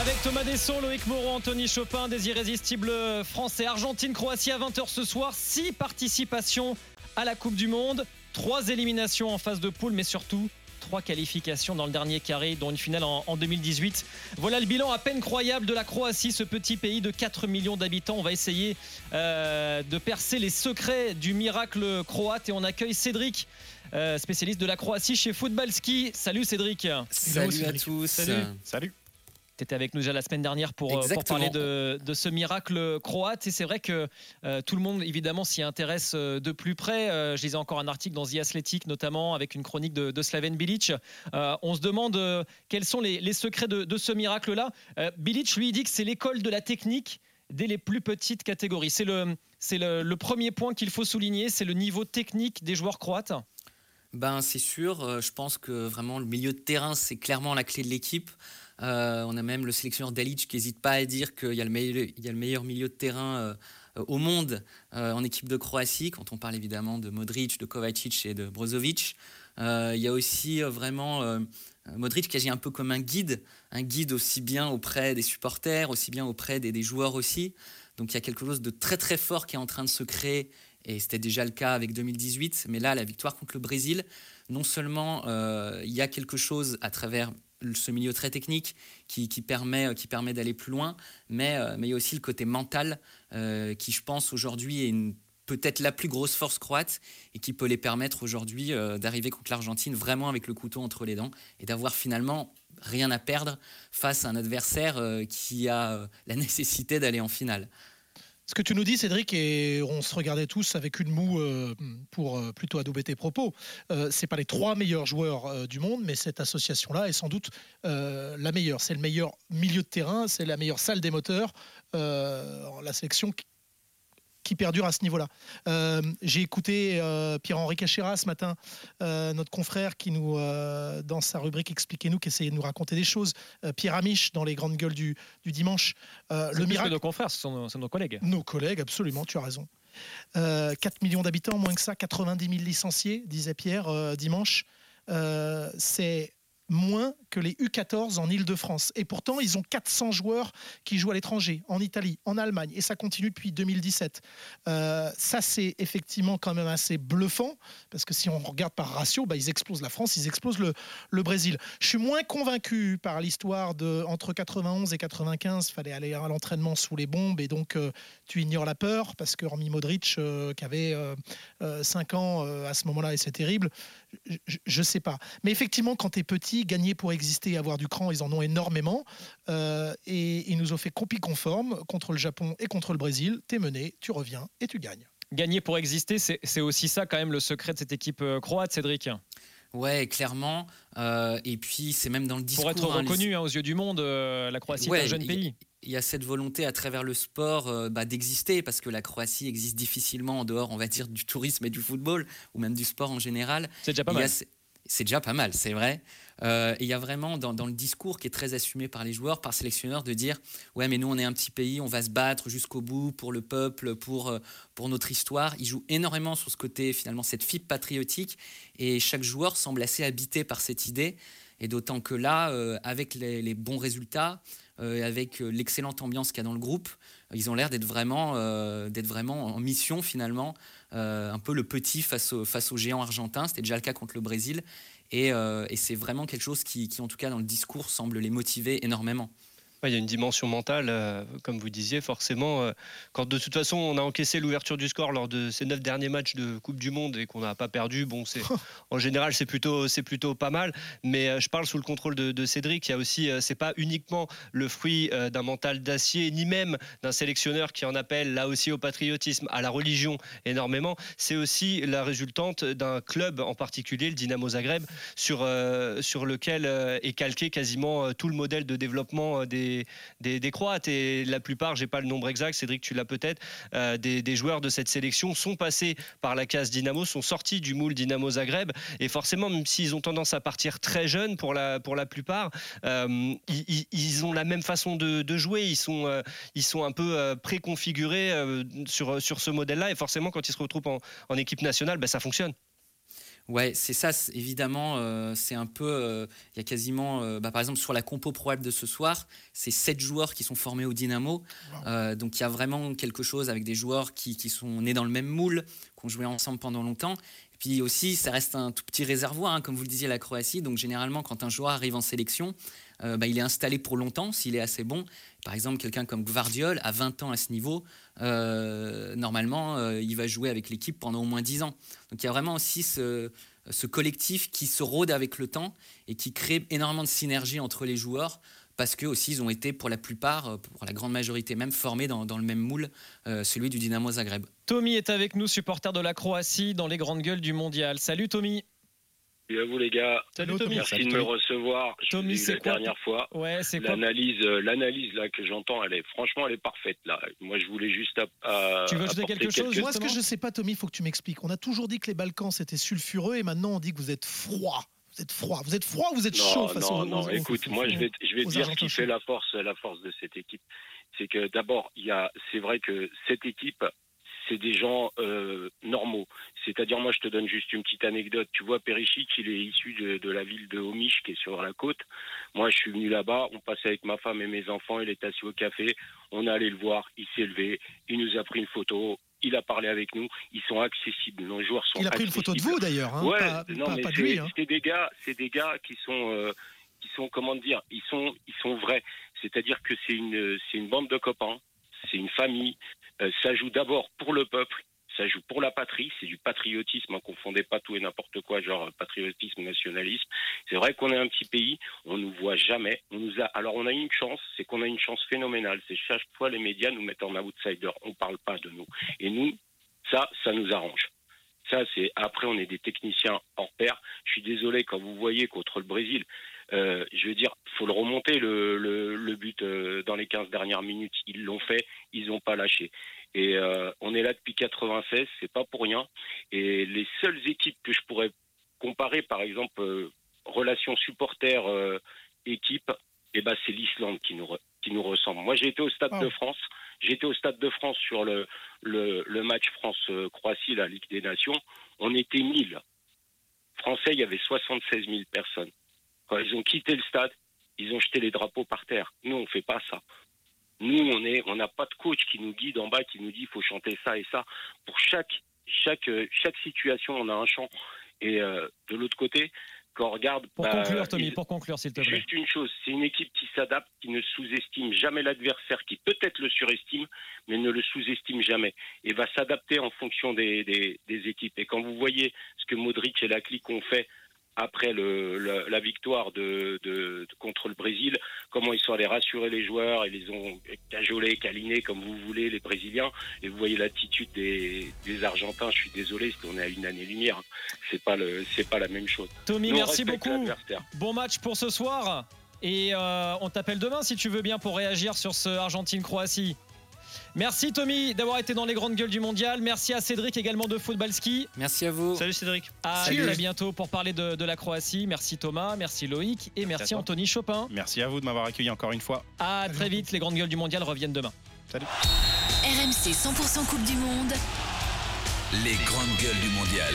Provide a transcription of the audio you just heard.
Avec Thomas Desson, Loïc Moreau, Anthony Chopin, des irrésistibles français. Argentine, Croatie à 20h ce soir. Six participations à la Coupe du Monde. Trois éliminations en phase de poule, mais surtout trois qualifications dans le dernier carré, dont une finale en, 2018. Voilà le bilan à peine croyable de la Croatie, ce petit pays de 4 millions d'habitants. On va essayer euh, de percer les secrets du miracle croate et on accueille Cédric. Euh, spécialiste de la Croatie chez Football Ski. Salut Cédric. Salut, à tous. Salut. Salut. Tu étais avec nous déjà la semaine dernière pour, euh, parler de, ce miracle croate. Et c'est vrai que euh, tout le monde, évidemment, s'y intéresse euh, de plus près. je lisais encore un article dans The Athletic, notamment avec une chronique de, Slaven Bilic. on se demande quels sont les, secrets de, ce miracle-là. Bilic, lui, dit que c'est l'école de la technique dès les plus petites catégories. C'est le, le, premier point qu'il faut souligner, c'est le niveau technique des joueurs croates. Ben, c'est sûr. Je pense que vraiment le milieu de terrain, c'est clairement la clé de l'équipe. Euh, on a même le sélectionneur Dalic qui n'hésite pas à dire qu'il y, a le meilleur milieu de terrain euh, au monde euh, en équipe de Croatie, quand on parle évidemment de Modric, de Kovacic et de Brozovic. il y a aussi vraiment Modric qui agit un peu comme un guide, un guide aussi bien auprès des supporters, aussi bien auprès des joueurs aussi. Donc il y a quelque chose de très très fort qui est en train de se créer et c'était déjà le cas avec 2018, mais là, la victoire contre le Brésil, non seulement il y a quelque chose à travers ce milieu très technique qui, permet, qui permet d'aller plus loin, mais, euh, mais il y a aussi le côté mental euh, qui, je pense, aujourd'hui est peut-être la plus grosse force croate et qui peut les permettre aujourd'hui euh, d'arriver contre l'Argentine vraiment avec le couteau entre les dents et d'avoir finalement rien à perdre face à un adversaire qui a la nécessité d'aller en finale. Ce que tu nous dis, Cédric, et on se regardait tous avec une moue euh, pour euh, plutôt adouber tes propos, euh, c'est pas les trois meilleurs joueurs du monde, mais cette association-là est sans doute la meilleure. C'est le meilleur milieu de terrain, c'est la meilleure salle des moteurs. la sélection qui perdure à ce niveau-là. Euh, j'ai écouté euh, Pierre-Henri Cachéra ce matin, euh, notre confrère qui nous, dans sa rubrique Expliquez-nous, qui essayait de nous raconter des choses. Pierre Amiche dans les grandes gueules du, dimanche. le miracle. nos confrères, ce sont, nos collègues. Nos collègues, absolument, tu as raison. 4 millions d'habitants, moins que ça, 90 000 licenciés, disait Pierre dimanche. c'est moins que les U14 en Ile-de-France. Et pourtant, ils ont 400 joueurs qui jouent à l'étranger, en Italie, en Allemagne, et ça continue depuis 2017. Euh, ça, c'est effectivement quand même assez bluffant, parce que si on regarde par ratio, bah, ils explosent la France, ils explosent le, le Brésil. Je suis moins convaincu par l'histoire de entre 91 et 95, fallait aller à l'entraînement sous les bombes, et donc euh, tu ignores la peur, parce que Romy Modric, euh, qui avait 5 ans à ce moment-là, et c'est terrible, je ne sais pas. Mais effectivement, quand tu es petit, gagner pour exister et avoir du cran, ils en ont énormément. Euh, et ils nous ont fait copie conforme contre le Japon et contre le Brésil. Tu es mené, tu reviens et tu gagnes. Gagner pour exister, c'est aussi ça quand même le secret de cette équipe euh, croate, Cédric. Ouais, clairement. Euh, et puis, c'est même dans le discours. Pour être hein, reconnu hein, aux yeux du monde, la Croatie est un jeune pays. Il y a cette volonté à travers le sport bah, d'exister, parce que la Croatie existe difficilement en dehors, on va dire, du tourisme et du football, ou même du sport en général. C'est déjà pas mal c'est déjà pas mal, c'est vrai. Euh, il y a vraiment dans, le discours qui est très assumé par les joueurs, par sélectionneurs, de dire ouais mais nous on est un petit pays, on va se battre jusqu'au bout pour le peuple, pour, euh, pour notre histoire. Ils jouent énormément sur ce côté finalement cette fibre patriotique et chaque joueur semble assez habité par cette idée. Et d'autant que là, euh, avec les, bons résultats, avec l'excellente ambiance qu'il y a dans le groupe, ils ont l'air d'être vraiment, d'être vraiment en mission finalement euh, un peu le petit face au, face aux géants argentins. C'était déjà le cas contre le Brésil. Et, euh, et c'est vraiment quelque chose qui, qui, en tout cas, dans le discours, semble les motiver énormément. Il y a une dimension mentale, euh, comme vous disiez, forcément. Euh, quand de toute façon on a encaissé l'ouverture du score lors de ces neuf derniers matchs de Coupe du Monde et qu'on n'a pas perdu, bon, c'est en général c'est plutôt c'est plutôt pas mal. Mais euh, je parle sous le contrôle de, Cédric. Il y a aussi, c'est pas uniquement le fruit d'un mental d'acier, ni même d'un sélectionneur qui en appelle là aussi au patriotisme, à la religion énormément. C'est aussi la résultante d'un club en particulier, le Dynamo Zagreb, sur sur lequel est calqué quasiment tout le modèle de développement des des, Croates. Et la plupart, j'ai pas le nombre exact, Cédric, tu l'as peut-être, euh, des, joueurs de cette sélection sont passés par la case Dynamo, sont sortis du moule Dynamo Zagreb. Et forcément, même s'ils ont tendance à partir très jeunes pour la, pour la plupart, euh, ils, ont la même façon de, jouer. Ils sont, euh, ils sont un peu préconfigurés sur, sur ce modèle-là. Et forcément, quand ils se retrouvent en, équipe nationale, ben, ça fonctionne. Ouais, c'est ça, évidemment, euh, c'est un peu, euh, il y a quasiment, euh, bah, par exemple sur la compo probable de ce soir, c'est sept joueurs qui sont formés au Dynamo, donc il y a vraiment quelque chose avec des joueurs qui, qui sont nés dans le même moule, qui ont joué ensemble pendant longtemps, puis aussi, ça reste un tout petit réservoir, hein, comme vous le disiez, la Croatie. Donc généralement, quand un joueur arrive en sélection, euh, bah, il est installé pour longtemps s'il est assez bon. Par exemple, quelqu'un comme Gvardiol, à 20 ans à ce niveau, euh, normalement, euh, il va jouer avec l'équipe pendant au moins 10 ans. Donc il y a vraiment aussi ce, ce collectif qui se rôde avec le temps et qui crée énormément de synergie entre les joueurs parce que aussi ils ont été pour la plupart, euh, pour la grande majorité même, formés dans, le même moule, euh, celui du Dynamo Zagreb. Tommy est avec nous, supporter de la Croatie dans les grandes gueules du mondial. Salut Tommy. Salut à vous les gars. Salut Tommy. Merci de me recevoir. Tommy, c'est la dernière fois. Ouais, c'est l'analyse, euh, l'analyse là que j'entends, elle est franchement, elle est parfaite là. Moi, je voulais juste. À, tu veux ajouter quelque chose Moi, ce que je sais pas, Tommy, il faut que tu m'expliques. On a toujours dit que les Balkans c'était sulfureux et maintenant on dit que vous êtes froid vous êtes froid. Vous êtes froid, vous êtes chaud face non, non. Écoute, moi, je vais, je vais dire ce qui fait la force, la force de cette équipe. C'est que d'abord, il y a, c'est vrai que cette équipe, c'est des gens euh, normaux. C'est-à-dire, moi, je te donne juste une petite anecdote. Tu vois, Perichic, il est issu de, la ville de Homiche, qui est sur la côte. Moi, je suis venu là-bas, on passait avec ma femme et mes enfants, il est assis au café, on est allé le voir, il s'est levé, il nous a pris une photo, il a parlé avec nous, ils sont accessibles, nos joueurs sont Il a pris une photo de vous d'ailleurs, hein, ouais, non, mais hein. c'est des gars, c'est des gars qui sont, euh, qui sont, comment dire, ils sont, ils sont vrais. C'est-à-dire que c'est une, c'est une bande de copains, c'est une famille. Euh, ça joue d'abord pour le peuple, ça joue pour la patrie, c'est du patriotisme, ne confondez pas tout et n'importe quoi, genre patriotisme, nationalisme. C'est vrai qu'on est un petit pays, on nous voit jamais. On nous a, alors on a une chance, c'est qu'on a une chance phénoménale. C'est chaque fois les médias nous mettent en outsider, on parle pas de nous. Et nous, ça, ça nous arrange. Ça, c'est après, on est des techniciens hors pair. Je suis désolé quand vous voyez contre le Brésil, euh, je veux dire, faut le remonter le, le, but euh, dans les 15 dernières minutes. Ils l'ont fait, ils n'ont pas lâché. Et euh, on est là depuis 96, c'est pas pour rien. Et les seules équipes que je pourrais comparer, par exemple, relation supporter équipe, eh ben c'est l'Islande qui nous qui nous ressemble. Moi, j'ai été au Stade de France. J'étais au Stade de France sur le le, le match France-Croatie, la Ligue des Nations. On était 1000 Français. Il y avait 76 000 personnes. Quand ils ont quitté le stade, ils ont jeté les drapeaux par terre. Nous, on fait pas ça. Nous, on est, on n'a pas de coach qui nous guide en bas, qui nous dit il faut chanter ça et ça. Pour chaque, chaque, chaque situation, on a un chant. Et euh, de l'autre côté, quand on regarde. Pour bah, conclure, Tommy, pour conclure, s'il te plaît. Juste une chose, c'est une équipe qui s'adapte, qui ne sous-estime jamais l'adversaire, qui peut-être le surestime, mais ne le sous-estime jamais, et va s'adapter en fonction des, des, des, équipes. Et quand vous voyez ce que Modric et la clique ont fait après le, la, victoire de, de, contre le Brésil, comment ils sont allés rassurer les joueurs et les ont cajolés, câlinés, comme vous voulez, les Brésiliens. Et vous voyez l'attitude des, des, Argentins. Je suis désolé, parce qu'on est à une année-lumière. C'est pas le, c'est pas la même chose. Tommy, merci beaucoup. Bon match pour ce soir. Et euh, on t'appelle demain si tu veux bien pour réagir sur ce Argentine-Croatie. Merci Tommy d'avoir été dans les grandes gueules du mondial. Merci à Cédric également de Football Ski. Merci à vous. Salut Cédric. À très bientôt pour parler de, la Croatie. Merci Thomas, merci Loïc et merci, Anthony Chopin. Merci à vous de m'avoir accueilli encore une fois. À très vite, les grandes gueules du mondial reviennent demain. Salut. RMC 100% Coupe du Monde. Les grandes gueules du mondial.